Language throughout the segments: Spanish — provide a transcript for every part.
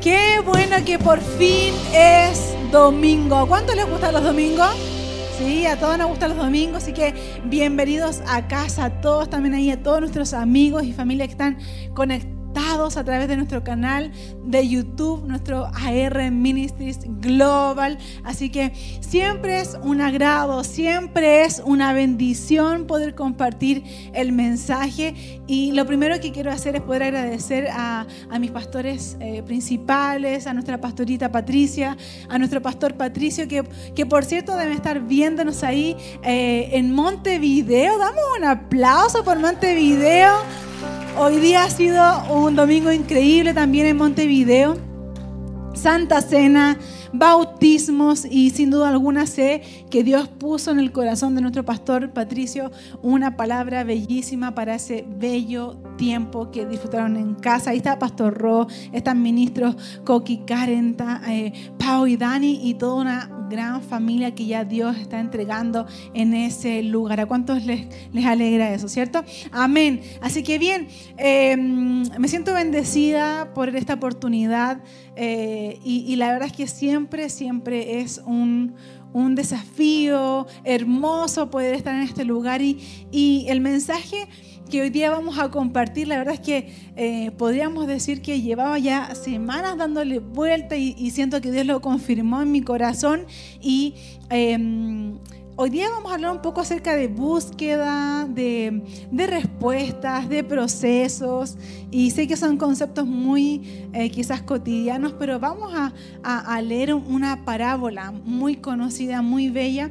Qué bueno que por fin es domingo. ¿Cuánto les gustan los domingos? Sí, a todos nos gustan los domingos, así que bienvenidos a casa, a todos también ahí, a todos nuestros amigos y familia que están conectados a través de nuestro canal de YouTube, nuestro AR Ministries Global. Así que siempre es un agrado, siempre es una bendición poder compartir el mensaje. Y lo primero que quiero hacer es poder agradecer a, mis pastores eh, principales, a nuestra pastorita Patricia, a nuestro pastor Patricio, que, por cierto deben estar viéndonos ahí eh, en Montevideo. Damos un aplauso por Montevideo. Hoy día ha sido un domingo increíble también en Montevideo. Santa Cena, bautismos y sin duda alguna sé que Dios puso en el corazón de nuestro pastor Patricio una palabra bellísima para ese bello tiempo que disfrutaron en casa. Ahí está Pastor Ro, están ministros Coqui, Karen, eh, Pau y Dani y toda una gran familia que ya Dios está entregando en ese lugar. ¿A cuántos les, alegra eso, cierto? Amén. Así que bien, em, me siento bendecida por esta oportunidad eh, y, la verdad es que siempre, siempre es un, desafío hermoso poder estar en este lugar y el mensaje que hoy día vamos a compartir, la verdad es que eh, podríamos decir que llevaba ya semanas dándole vuelta y, siento que Dios lo confirmó en mi corazón y em, hoy día vamos a hablar un poco acerca de búsqueda, de, respuestas, de procesos y sé que son conceptos muy eh, quizás cotidianos, pero vamos a, a leer una parábola muy conocida, muy bella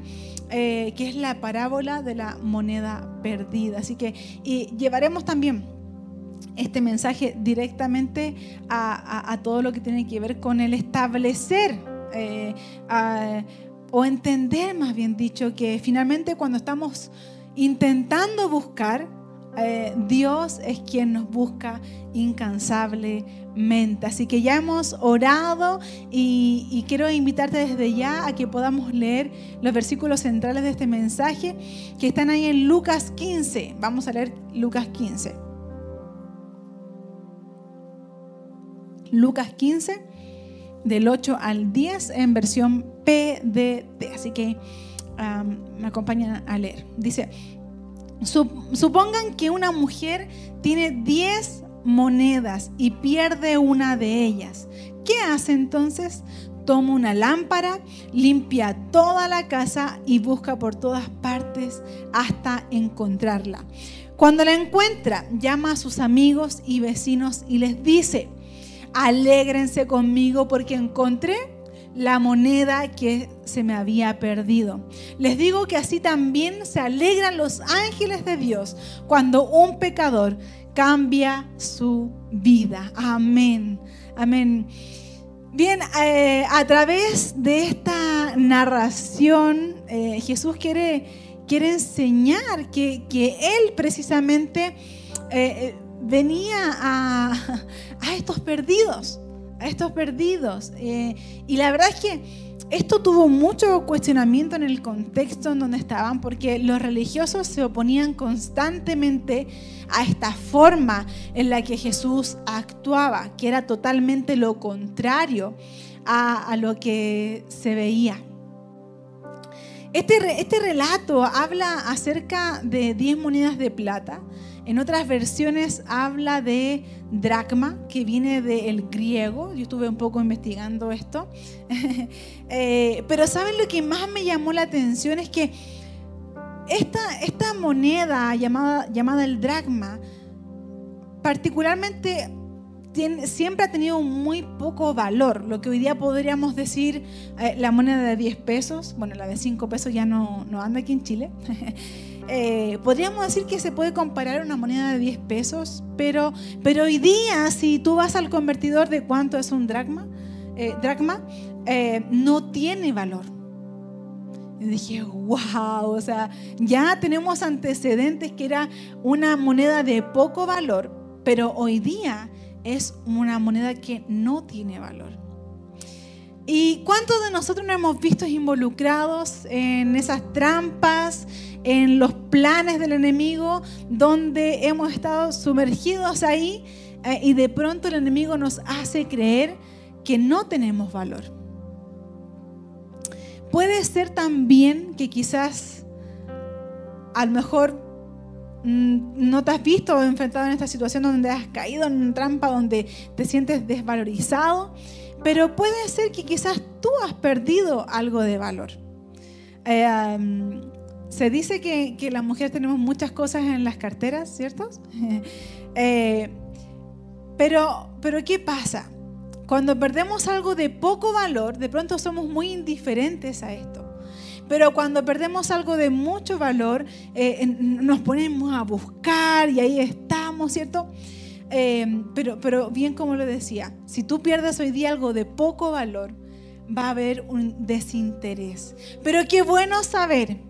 eh, que es la parábola de la moneda perdida. Así que y llevaremos también este mensaje directamente a, todo lo que tiene que ver con el establecer eh, o entender, más bien dicho, que finalmente cuando estamos intentando buscar, eh, Dios es quien nos busca incansablemente. Así que ya hemos orado y, quiero invitarte desde ya a que podamos leer los versículos centrales de este mensaje que están ahí en Lucas 15. Vamos a leer Lucas 15. Lucas 15, del 8 al 10 en versión PDT. Así que me acompañan a leer. Dice, Supongan que una mujer tiene 10 monedas y pierde una de ellas. ¿Qué hace entonces? Toma una lámpara, limpia toda la casa y busca por todas partes hasta encontrarla. Cuando la encuentra, llama a sus amigos y vecinos y les dice, alégrense conmigo porque encontré la moneda que se me había perdido. Les digo que así también se alegran los ángeles de Dios cuando un pecador cambia su vida. Amén. Amén. Bien, eh, a través de esta narración, eh, Jesús quiere, quiere enseñar que, Él precisamente eh, venía a, a estos perdidos a estos perdidos. Eh, y la verdad es que esto tuvo mucho cuestionamiento en el contexto en donde estaban, porque los religiosos se oponían constantemente a esta forma en la que Jesús actuaba, que era totalmente lo contrario a, lo que se veía. Este, este relato habla acerca de 10 monedas de plata en otras versiones habla de dracma, que viene del griego. Yo estuve un poco investigando esto. Eh, pero ¿saben lo que más me llamó la atención? Es que esta, moneda llamada, llamada el dracma, particularmente siempre ha tenido muy poco valor. Lo que hoy día podríamos decir eh, la moneda de 10 pesos, bueno, la de 5 pesos ya no, no anda aquí en Chile. Eh, podríamos decir que se puede comparar una moneda de 10 pesos, pero, pero hoy día si tú vas al convertidor de cuánto es un dracma, eh, dracma eh, no tiene valor. Y dije, wow, o sea, ya tenemos antecedentes que era una moneda de poco valor, pero hoy día es una moneda que no tiene valor. ¿Y cuántos de nosotros nos hemos visto involucrados en esas trampas, en los planes del enemigo, donde hemos estado sumergidos ahí eh, y de pronto el enemigo nos hace creer que no tenemos valor. Puede ser también que quizás a lo mejor mm, no te has visto enfrentado en esta situación donde has caído en una trampa, donde te sientes desvalorizado, pero puede ser que quizás tú has perdido algo de valor. Eh, se dice que, las mujeres tenemos muchas cosas en las carteras, ¿cierto? Eh, pero, pero ¿qué pasa? Cuando perdemos algo de poco valor, de pronto somos muy indiferentes a esto. Pero cuando perdemos algo de mucho valor, eh, nos ponemos a buscar y ahí estamos, ¿cierto? Eh, pero, pero bien como lo decía, si tú pierdes hoy día algo de poco valor, va a haber un desinterés. Pero qué bueno saber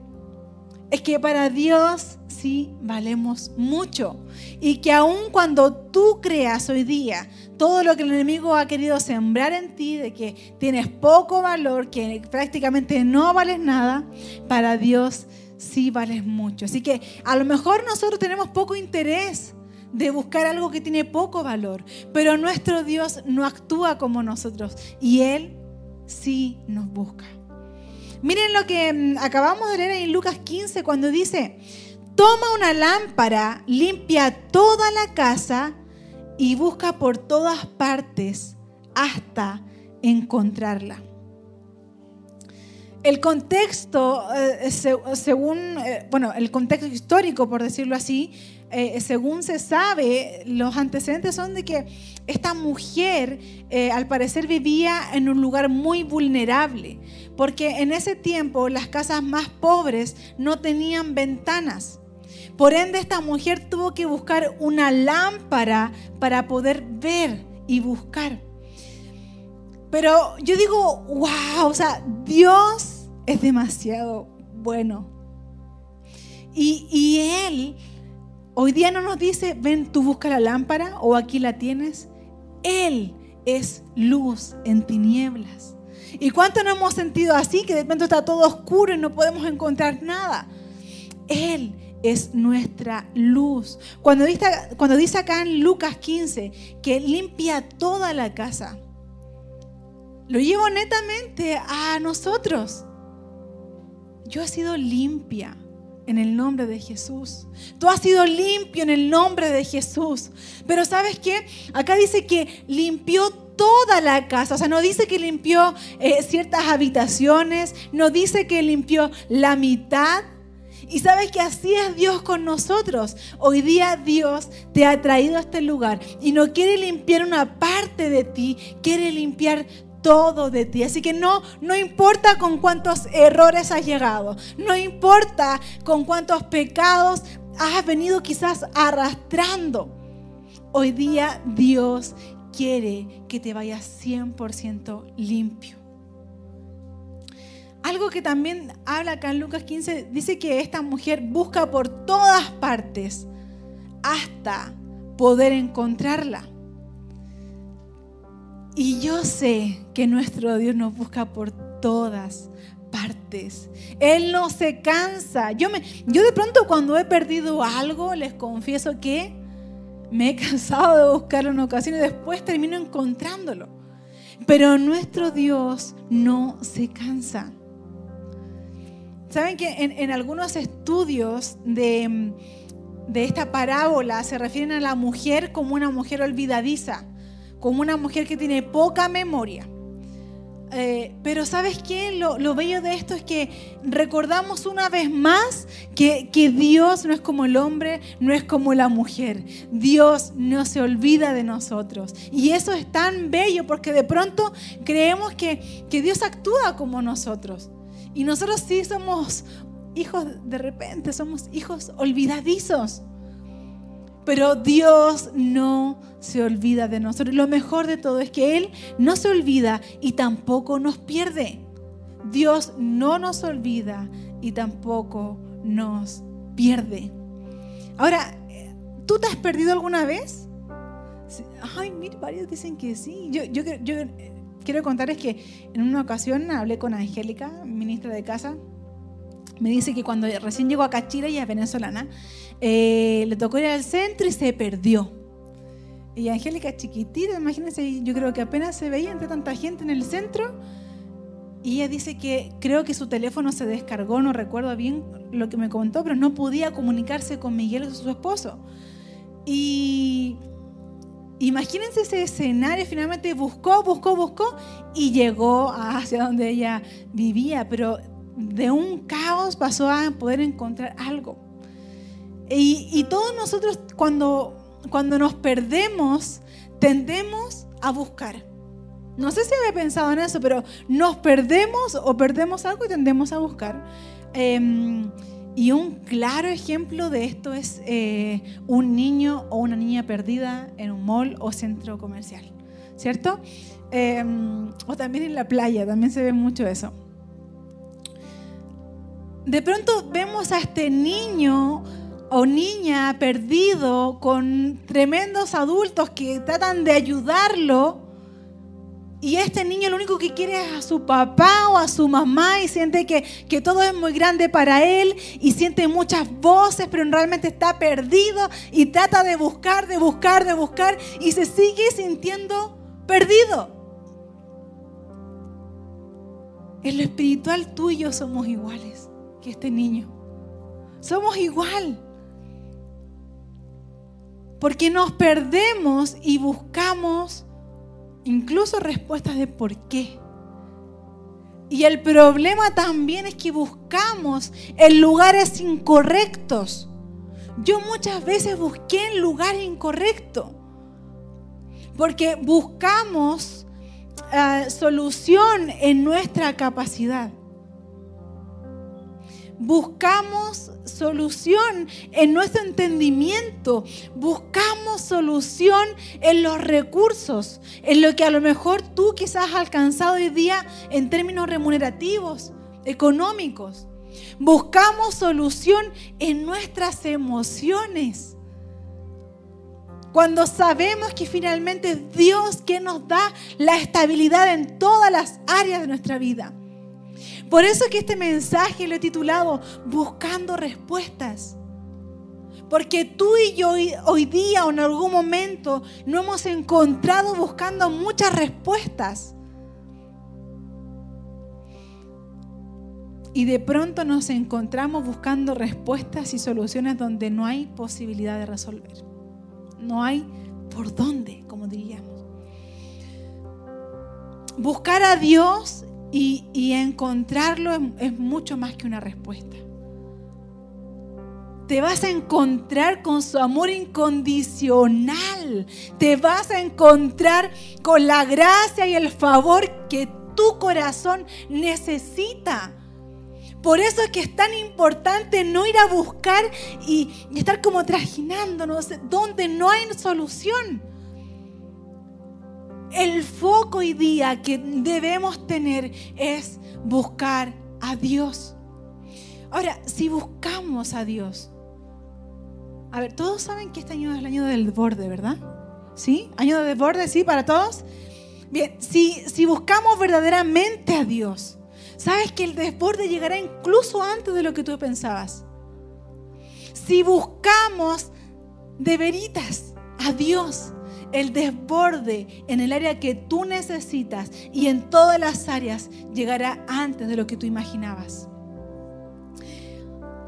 es que para Dios sí valemos mucho. Y que aun cuando tú creas hoy día todo lo que el enemigo ha querido sembrar en ti, de que tienes poco valor, que prácticamente no vales nada, para Dios sí vales mucho. Así que a lo mejor nosotros tenemos poco interés de buscar algo que tiene poco valor, pero nuestro Dios no actúa como nosotros y Él sí nos busca. Miren lo que mm, acabamos de leer en Lucas 15 cuando dice, toma una lámpara, limpia toda la casa y busca por todas partes hasta encontrarla. El contexto, eh, según, eh, bueno, el contexto histórico, por decirlo así, eh, según se sabe, los antecedentes son de que esta mujer al parecer vivía en un lugar muy vulnerable, porque en ese tiempo las casas más pobres no tenían ventanas. Por ende, esta mujer tuvo que buscar una lámpara para poder ver y buscar. Pero yo digo, wow, o sea, Dios es demasiado bueno. Y, y Él hoy día no nos dice, ven, tú busca la lámpara o aquí la tienes. Él es luz en tinieblas. ¿Y cuánto nos hemos sentido así, que de pronto está todo oscuro y no podemos encontrar nada? Él es nuestra luz. Cuando dice, cuando dice acá en Lucas 15 que limpia toda la casa, lo llevo netamente a nosotros. Yo he sido limpia en el nombre de Jesús. Tú has sido limpio en el nombre de Jesús. Pero ¿sabes qué? Acá dice que limpió toda la casa. O sea, no dice que limpió eh, ciertas habitaciones, no dice que limpió la mitad. Y sabes que así es Dios con nosotros. Hoy día Dios te ha traído a este lugar y no quiere limpiar una parte de ti, quiere limpiar todo de ti. Así que no, no importa con cuántos errores has llegado, no importa con cuántos pecados has venido quizás arrastrando. Hoy día Dios quiere que te vayas 100% limpio. Algo que también habla acá en Lucas 15, dice que esta mujer busca por todas partes hasta poder encontrarla. Y yo sé que nuestro Dios nos busca por todas partes. Él no se cansa. Yo, me, yo de pronto cuando he perdido algo, les confieso que me he cansado de buscarlo en ocasiones y después termino encontrándolo. Pero nuestro Dios no se cansa. Saben que en, algunos estudios de, de esta parábola se refieren a la mujer como una mujer olvidadiza, como una mujer que tiene poca memoria. Eh, pero ¿sabes qué? Lo, bello de esto es que recordamos una vez más que, que, Dios no es como el hombre, no es como la mujer. Dios no se olvida de nosotros. Y eso es tan bello porque de pronto creemos que, que Dios actúa como nosotros. Y nosotros sí somos hijos de repente, somos hijos olvidadizos. Pero Dios no se olvida de nosotros. Lo mejor de todo es que Él no se olvida y tampoco nos pierde. Dios no nos olvida y tampoco nos pierde. Ahora, ¿tú te has perdido alguna vez? Ay, mire, varios dicen que sí. Yo, yo, yo quiero contarles que en una ocasión hablé con Angélica, ministra de casa. Me dice que cuando recién llegó a Cachira, ella es venezolana, eh, le tocó ir al centro y se perdió. Y Angélica chiquitita, imagínense, yo creo que apenas se veía entre tanta gente en el centro. Y ella dice que creo que su teléfono se descargó, no recuerdo bien lo que me contó, pero no podía comunicarse con Miguel, su esposo. Y imagínense ese escenario, finalmente buscó, buscó, buscó y llegó hacia donde ella vivía, pero de un caos pasó a poder encontrar algo. Y, todos nosotros cuando cuando nos perdemos, tendemos a buscar. No sé si había pensado en eso, pero nos perdemos o perdemos algo y tendemos a buscar. Em, y un claro ejemplo de esto es eh, un niño o una niña perdida en un mall o centro comercial, ¿cierto? Em, o también en la playa, también se ve mucho eso. De pronto vemos a este niño o niña perdido con tremendos adultos que tratan de ayudarlo y este niño lo único que quiere es a su papá o a su mamá y siente que, que, todo es muy grande para él y siente muchas voces, pero realmente está perdido y trata de buscar, de buscar, de buscar y se sigue sintiendo perdido. En lo espiritual tú y yo somos iguales que este niño. Somos igual. Porque nos perdemos y buscamos incluso respuestas de por qué. Y el problema también es que buscamos en lugares incorrectos. Yo muchas veces busqué en lugares incorrectos. Porque buscamos uh, solución en nuestra capacidad. Buscamos solución en nuestro entendimiento, buscamos solución en los recursos, en lo que a lo mejor tú quizás has alcanzado hoy día en términos remunerativos, económicos. Buscamos solución en nuestras emociones. Cuando sabemos que finalmente es Dios quien nos da la estabilidad en todas las áreas de nuestra vida. Por eso que este mensaje lo he titulado Buscando respuestas. Porque tú y yo hoy, día o en algún momento no hemos encontrado buscando muchas respuestas. Y de pronto nos encontramos buscando respuestas y soluciones donde no hay posibilidad de resolver. No hay por dónde, como diríamos. Buscar a Dios y, encontrarlo es, mucho más que una respuesta. Te vas a encontrar con su amor incondicional. Te vas a encontrar con la gracia y el favor que tu corazón necesita. Por eso es que es tan importante no ir a buscar y, y estar como trajinándonos donde no hay solución el foco hoy día que debemos tener es buscar a Dios. Ahora, si buscamos a Dios, a ver, todos saben que este año es el año del borde, ¿verdad? ¿Sí? ¿Año del borde, sí, para todos? Bien, si, si buscamos verdaderamente a Dios, sabes que el desborde llegará incluso antes de lo que tú pensabas. Si buscamos de veritas a Dios, el desborde en el área que tú necesitas y en todas las áreas llegará antes de lo que tú imaginabas.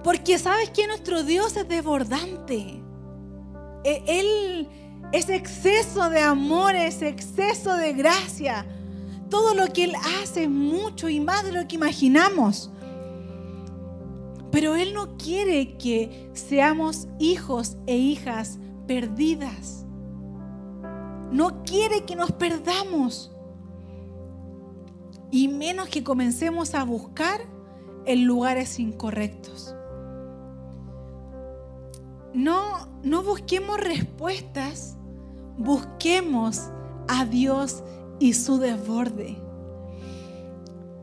Porque sabes que nuestro Dios es desbordante. E, él es exceso de amor, es exceso de gracia. Todo lo que Él hace es mucho y más de lo que imaginamos. Pero Él no quiere que seamos hijos e hijas perdidas no quiere que nos perdamos. Y menos que comencemos a buscar en lugares incorrectos. No, no busquemos respuestas, busquemos a Dios y su desborde.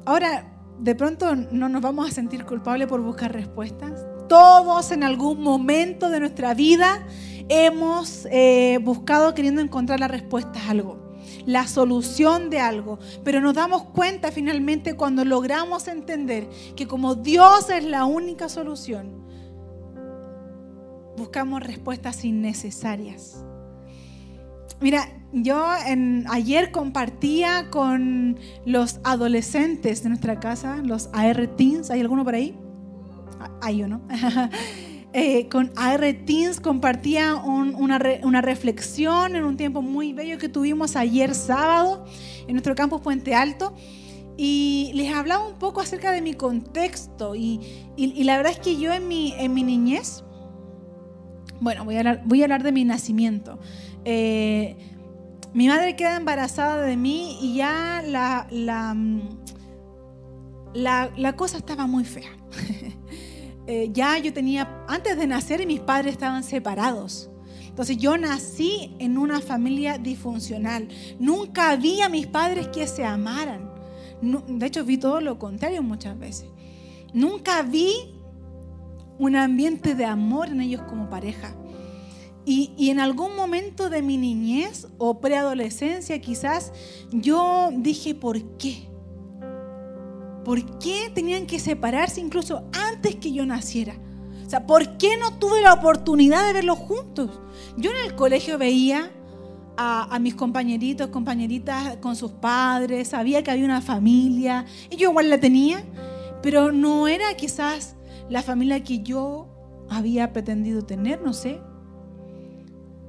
Ahora, de pronto no nos vamos a sentir culpables por buscar respuestas. Todos en algún momento de nuestra vida hemos eh, buscado queriendo encontrar la respuesta a algo, la solución de algo, pero nos damos cuenta finalmente cuando logramos entender que como Dios es la única solución, buscamos respuestas innecesarias. Mira, yo ayer compartía con los adolescentes de nuestra casa, los AR Teens, ¿hay alguno por ahí? Ah, hay uno. Eh, con AR Teens compartía una, una, reflexión en un tiempo muy bello que tuvimos ayer sábado en nuestro campus Puente Alto. Y les hablaba un poco acerca de mi contexto. Y, y, la verdad es que yo en mi, en mi niñez, bueno, voy a hablar, voy a hablar de mi nacimiento. Eh, mi madre queda embarazada de mí y ya la, la, mm, la, cosa estaba muy fea. Eh, ya yo tenía, antes de nacer mis padres estaban separados. Entonces yo nací en una familia disfuncional. Nunca vi a mis padres que se amaran. de hecho vi todo lo contrario muchas veces. Nunca vi un ambiente de amor en ellos como pareja. Y, en algún momento de mi niñez o preadolescencia quizás yo dije, ¿por qué? ¿Por qué tenían que separarse incluso antes que yo naciera? O sea, ¿por qué no tuve la oportunidad de verlos juntos? Yo en el colegio veía a, a, mis compañeritos, compañeritas con sus padres, sabía que había una familia, y yo igual la tenía, pero no era quizás la familia que yo había pretendido tener, no sé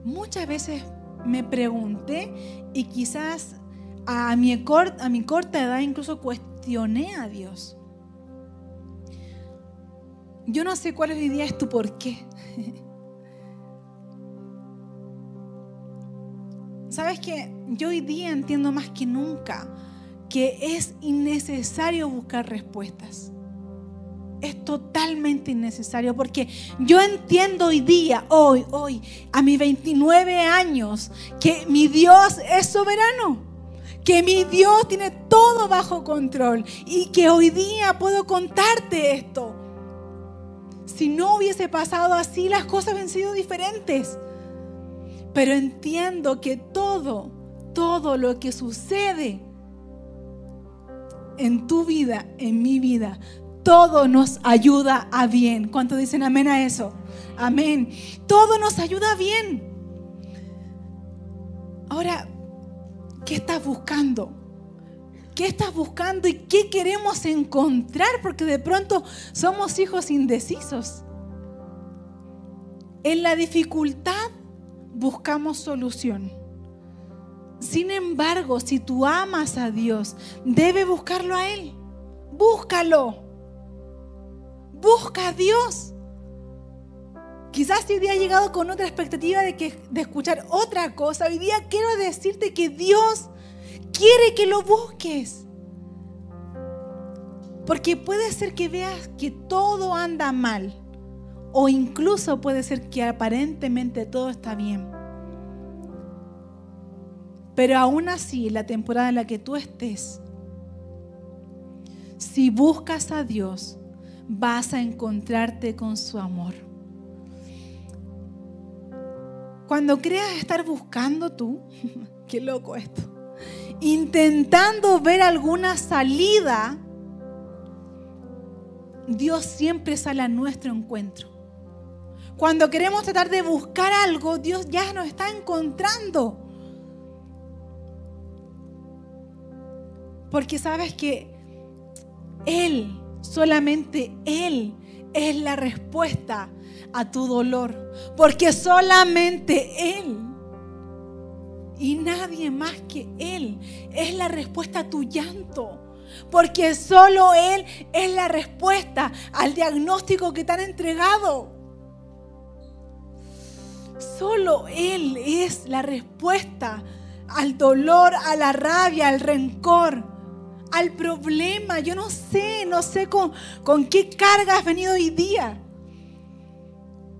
muchas veces me pregunté y quizás a mi, a mi corta edad incluso cuestioné a Dios. Yo no sé cuál hoy día es tu por qué. ¿Sabes que Yo hoy día entiendo más que nunca que es innecesario buscar respuestas es totalmente innecesario porque yo entiendo hoy día, hoy, hoy, a mis 29 años, que mi Dios es soberano, que mi Dios tiene todo bajo control y que hoy día puedo contarte esto. Si no hubiese pasado así, las cosas habían sido diferentes. Pero entiendo que todo, todo lo que sucede en tu vida, en mi vida, todo nos ayuda a bien. ¿Cuánto dicen amén a eso? Amén. Todo nos ayuda a bien. Ahora, ¿qué estás buscando? ¿Qué estás buscando y qué queremos encontrar? Porque de pronto somos hijos indecisos. En la dificultad buscamos solución. Sin embargo, si tú amas a Dios, debe buscarlo a Él. Búscalo. Busca a Dios. Quizás hoy día llegado con otra expectativa de, que, de escuchar otra cosa. Hoy día quiero decirte que Dios quiere que lo busques. Porque puede ser que veas que todo anda mal. O incluso puede ser que aparentemente todo está bien. Pero aún así, la temporada en la que tú estés, si buscas a Dios, vas a encontrarte con su amor. Cuando creas estar buscando tú, qué loco esto, intentando ver alguna salida, Dios siempre sale a nuestro encuentro. Cuando queremos tratar de buscar algo, Dios ya nos está encontrando. Porque sabes que Él Solamente Él es la respuesta a tu dolor. Porque solamente Él y nadie más que Él es la respuesta a tu llanto. Porque solo Él es la respuesta al diagnóstico que te han entregado. Solo Él es la respuesta al dolor, a la rabia, al rencor al problema. Yo no sé, no sé con, con qué carga has venido hoy día.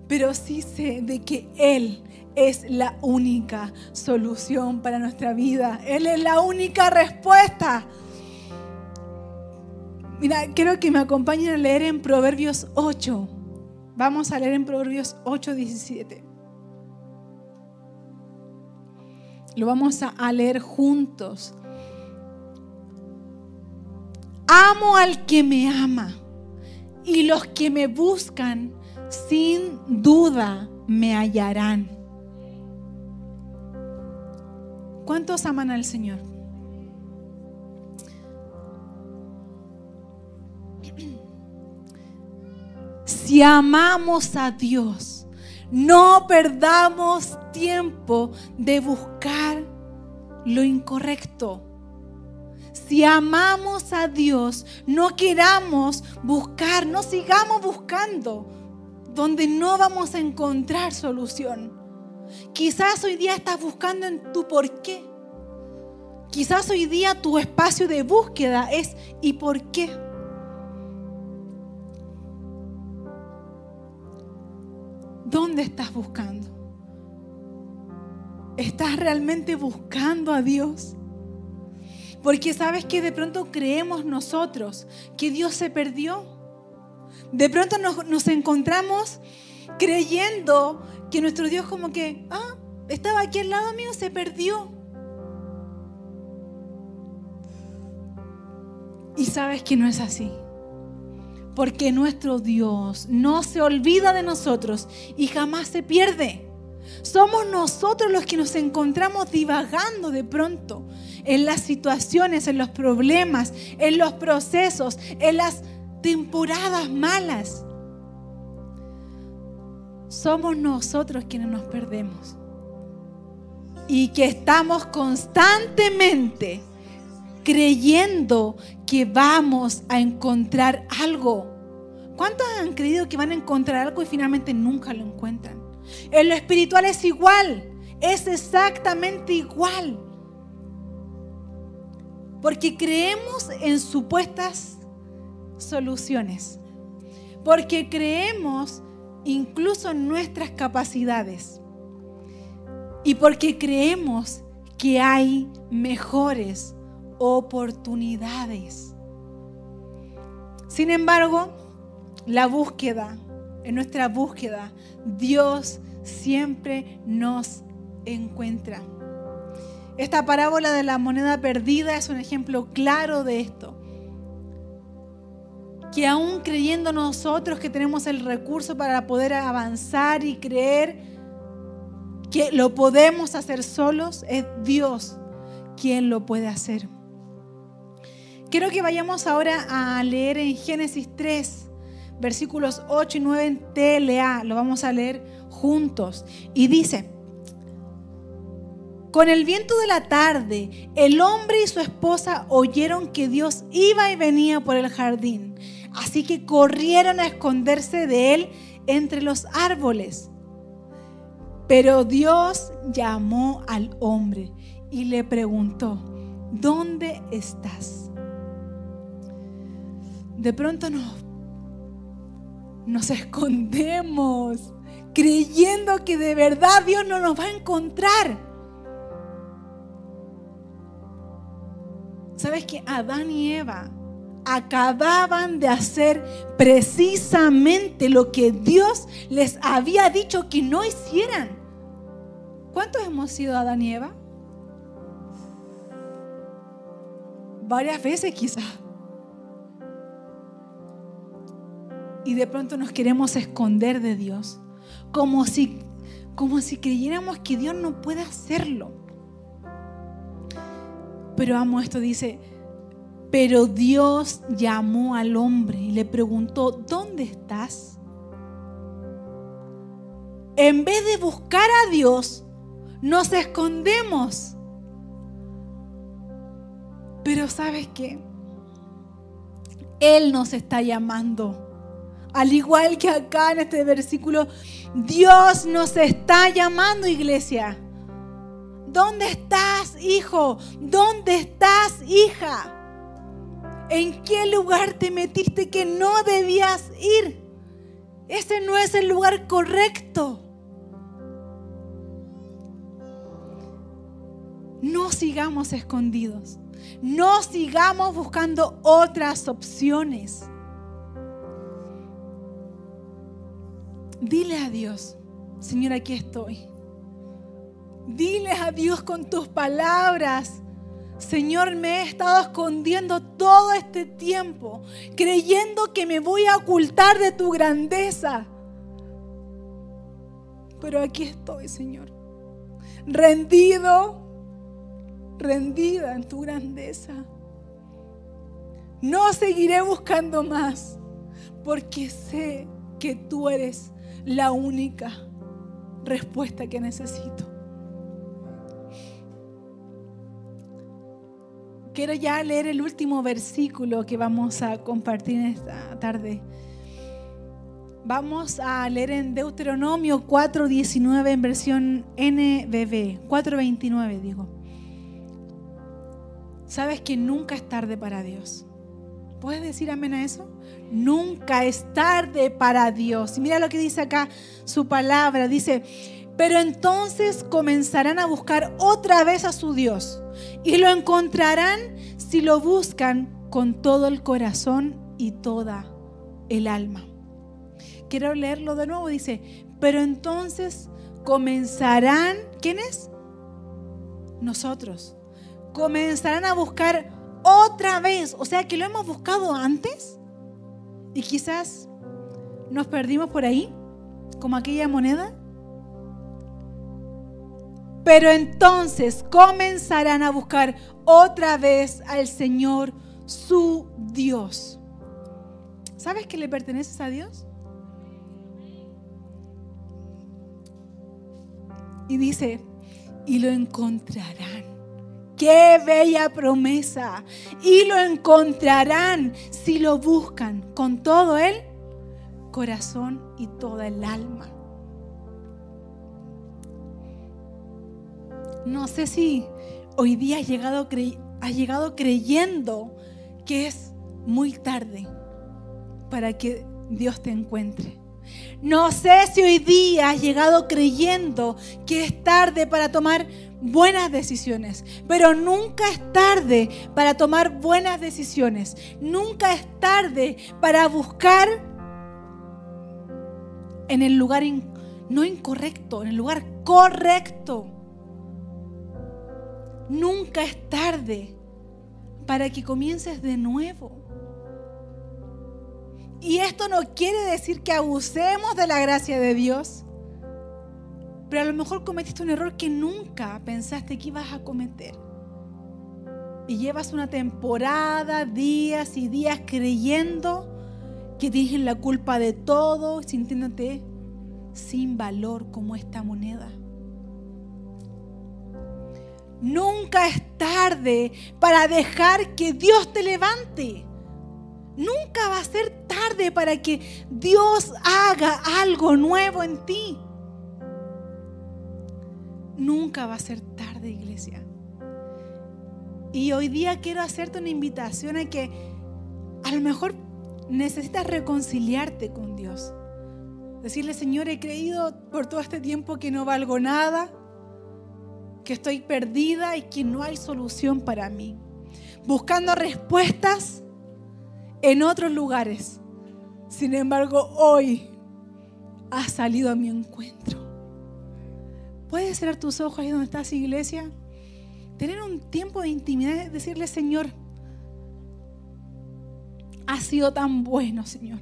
Pero sí sé de que Él es la única solución para nuestra vida. Él es la única respuesta. Mira, quiero que me acompañen a leer en Proverbios 8. Vamos a leer en Proverbios 8, 17. Lo vamos a leer juntos. Amo al que me ama y los que me buscan sin duda me hallarán. ¿Cuántos aman al Señor? Si amamos a Dios, no perdamos tiempo de buscar lo incorrecto. Si amamos a Dios, no queramos buscar, no sigamos buscando donde no vamos a encontrar solución. Quizás hoy día estás buscando en tu por qué. Quizás hoy día tu espacio de búsqueda es ¿y por qué? ¿Dónde estás buscando? ¿Estás realmente buscando a Dios? Porque sabes que de pronto creemos nosotros que Dios se perdió. De pronto nos, encontramos creyendo que nuestro Dios como que, ah, estaba aquí al lado mío, se perdió. Y sabes que no es así. Porque nuestro Dios no se olvida de nosotros y jamás se pierde. Somos nosotros los que nos encontramos divagando de pronto en las situaciones, en los problemas, en los procesos, en las temporadas malas. Somos nosotros quienes nos perdemos. Y que estamos constantemente creyendo que vamos a encontrar algo. ¿Cuántos han creído que van a encontrar algo y finalmente nunca lo encuentran? En lo espiritual es igual, es exactamente igual. Porque creemos en supuestas soluciones. Porque creemos incluso en nuestras capacidades. Y porque creemos que hay mejores oportunidades. Sin embargo, la búsqueda, en nuestra búsqueda, Dios siempre nos encuentra. Esta parábola de la moneda perdida es un ejemplo claro de esto. Que aún creyendo nosotros que tenemos el recurso para poder avanzar y creer que lo podemos hacer solos, es Dios quien lo puede hacer. Quiero que vayamos ahora a leer en Génesis 3, versículos 8 y 9 en TLA. Lo vamos a leer juntos. Y dice, con el viento de la tarde, el hombre y su esposa oyeron que Dios iba y venía por el jardín. Así que corrieron a esconderse de él entre los árboles. Pero Dios llamó al hombre y le preguntó, ¿dónde estás? de pronto nos, nos escondemos creyendo que de verdad Dios no nos va a encontrar. ¿Sabes que Adán y Eva acababan de hacer precisamente lo que Dios les había dicho que no hicieran? ¿Cuántos hemos sido Adán y Eva? Varias veces quizás. y de pronto nos queremos esconder de Dios, como si, como si creyéramos que Dios no puede hacerlo. Pero amo esto, dice, pero Dios llamó al hombre y le preguntó, ¿dónde estás? En vez de buscar a Dios, nos escondemos. Pero sabes qué? Él nos está llamando al igual que acá en este versículo, Dios nos está llamando, iglesia. ¿Dónde estás, hijo? ¿Dónde estás, hija? ¿En qué lugar te metiste que no debías ir? Ese no es el lugar correcto. No sigamos escondidos. No sigamos buscando otras opciones. Dile a Dios, Señor, aquí estoy. Dile a Dios con tus palabras. Señor, me he estado escondiendo todo este tiempo, creyendo que me voy a ocultar de tu grandeza. Pero aquí estoy, Señor, rendido, rendida en tu grandeza. No seguiré buscando más porque sé que tú eres la única respuesta que necesito. Quiero ya leer el último versículo que vamos a compartir esta tarde. Vamos a leer en Deuteronomio 4:19 en versión NBB, 4:29 digo. Sabes que nunca es tarde para Dios. ¿Puedes decir amén a eso? Nunca es tarde para Dios. Y mira lo que dice acá su palabra. Dice, pero entonces comenzarán a buscar otra vez a su Dios. Y lo encontrarán si lo buscan con todo el corazón y toda el alma. Quiero leerlo de nuevo. Dice, pero entonces comenzarán, ¿quiénes? Nosotros. Comenzarán a buscar otra vez. O sea que lo hemos buscado antes y quizás nos perdimos por ahí, como aquella moneda. Pero entonces comenzarán a buscar otra vez al Señor su Dios. ¿Sabes que le perteneces a Dios? Y dice, y lo encontrarán. Qué bella promesa. Y lo encontrarán si lo buscan con todo el corazón y toda el alma. No sé si hoy día has llegado, llegado creyendo que es muy tarde para que Dios te encuentre. No sé si hoy día has llegado creyendo que es tarde para tomar buenas decisiones, pero nunca es tarde para tomar buenas decisiones. Nunca es tarde para buscar en el lugar no incorrecto, en el lugar correcto. Nunca es tarde para que comiences de nuevo. Y esto no quiere decir que abusemos de la gracia de Dios. Pero a lo mejor cometiste un error que nunca pensaste que ibas a cometer. Y llevas una temporada, días y días creyendo que tienes la culpa de todo, sintiéndote sin valor como esta moneda. Nunca es tarde para dejar que Dios te levante. Nunca va a ser tarde para que Dios haga algo nuevo en ti. Nunca va a ser tarde, iglesia. Y hoy día quiero hacerte una invitación a que a lo mejor necesitas reconciliarte con Dios. Decirle, Señor, he creído por todo este tiempo que no valgo nada, que estoy perdida y que no hay solución para mí. Buscando respuestas en otros lugares. Sin embargo, hoy has salido a mi encuentro. ¿Puedes cerrar tus ojos ahí donde estás, iglesia? Tener un tiempo de intimidad decirle, Señor, ha sido tan bueno, Señor.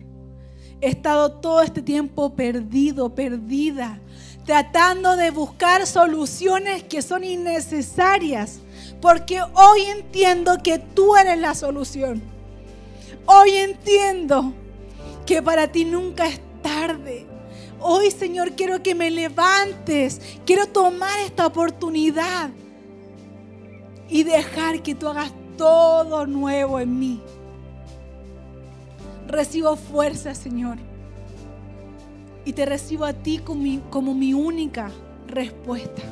He estado todo este tiempo perdido, perdida, tratando de buscar soluciones que son innecesarias, porque hoy entiendo que tú eres la solución. Hoy entiendo que para ti nunca es tarde. Hoy, Señor, quiero que me levantes. Quiero tomar esta oportunidad y dejar que tú hagas todo nuevo en mí. Recibo fuerza, Señor. Y te recibo a ti como mi, única respuesta.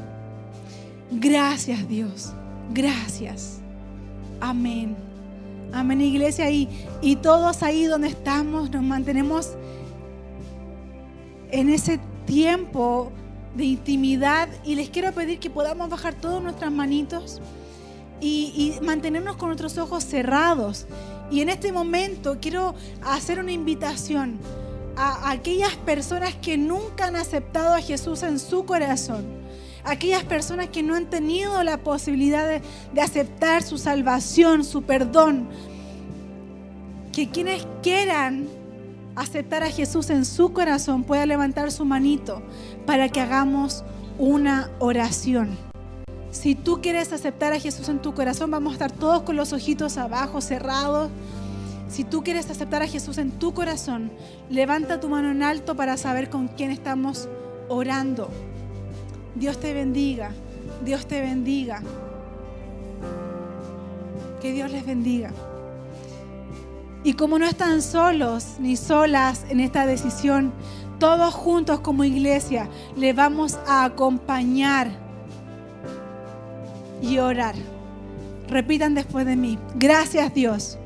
Gracias, Dios. Gracias. Amén. Amén, iglesia. Y, y todos ahí donde estamos nos mantenemos en ese tiempo de intimidad y les quiero pedir que podamos bajar todas nuestras manitos y, y, mantenernos con nuestros ojos cerrados. Y en este momento quiero hacer una invitación a aquellas personas que nunca han aceptado a Jesús en su corazón aquellas personas que no han tenido la posibilidad de, aceptar su salvación, su perdón, que quienes quieran aceptar a Jesús en su corazón puedan levantar su manito para que hagamos una oración. Si tú quieres aceptar a Jesús en tu corazón, vamos a estar todos con los ojitos abajo, cerrados. Si tú quieres aceptar a Jesús en tu corazón, levanta tu mano en alto para saber con quién estamos orando. Dios te bendiga. Dios te bendiga. Que Dios les bendiga. Y como no están solos ni solas en esta decisión, todos juntos como iglesia le vamos a acompañar y orar. Repitan después de mí. Gracias Dios.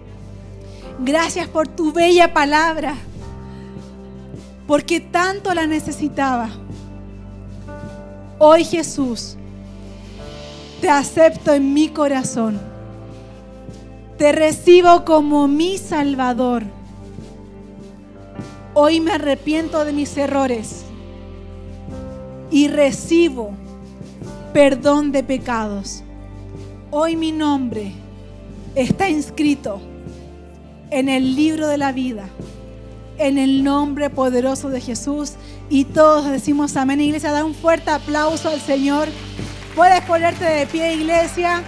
Gracias por tu bella palabra. Porque tanto la necesitaba. Hoy Jesús, te acepto en mi corazón. Te recibo como mi Salvador. Hoy me arrepiento de mis errores y recibo perdón de pecados. Hoy mi nombre está inscrito en el libro de la vida, en el nombre poderoso de Jesús. Y todos decimos amén, iglesia. Da un fuerte aplauso al Señor. Puedes ponerte de pie, iglesia.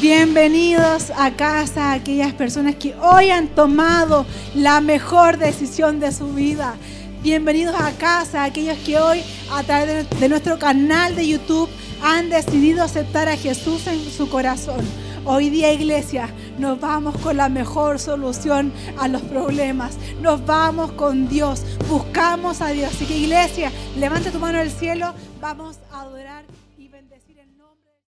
Bienvenidos a casa aquellas personas que hoy han tomado la mejor decisión de su vida. Bienvenidos a casa aquellos que hoy a través de nuestro canal de YouTube han decidido aceptar a Jesús en su corazón. Hoy día, iglesia, nos vamos con la mejor solución a los problemas. Nos vamos con Dios. Buscamos a Dios. Así que, iglesia, levanta tu mano al cielo. Vamos a adorar.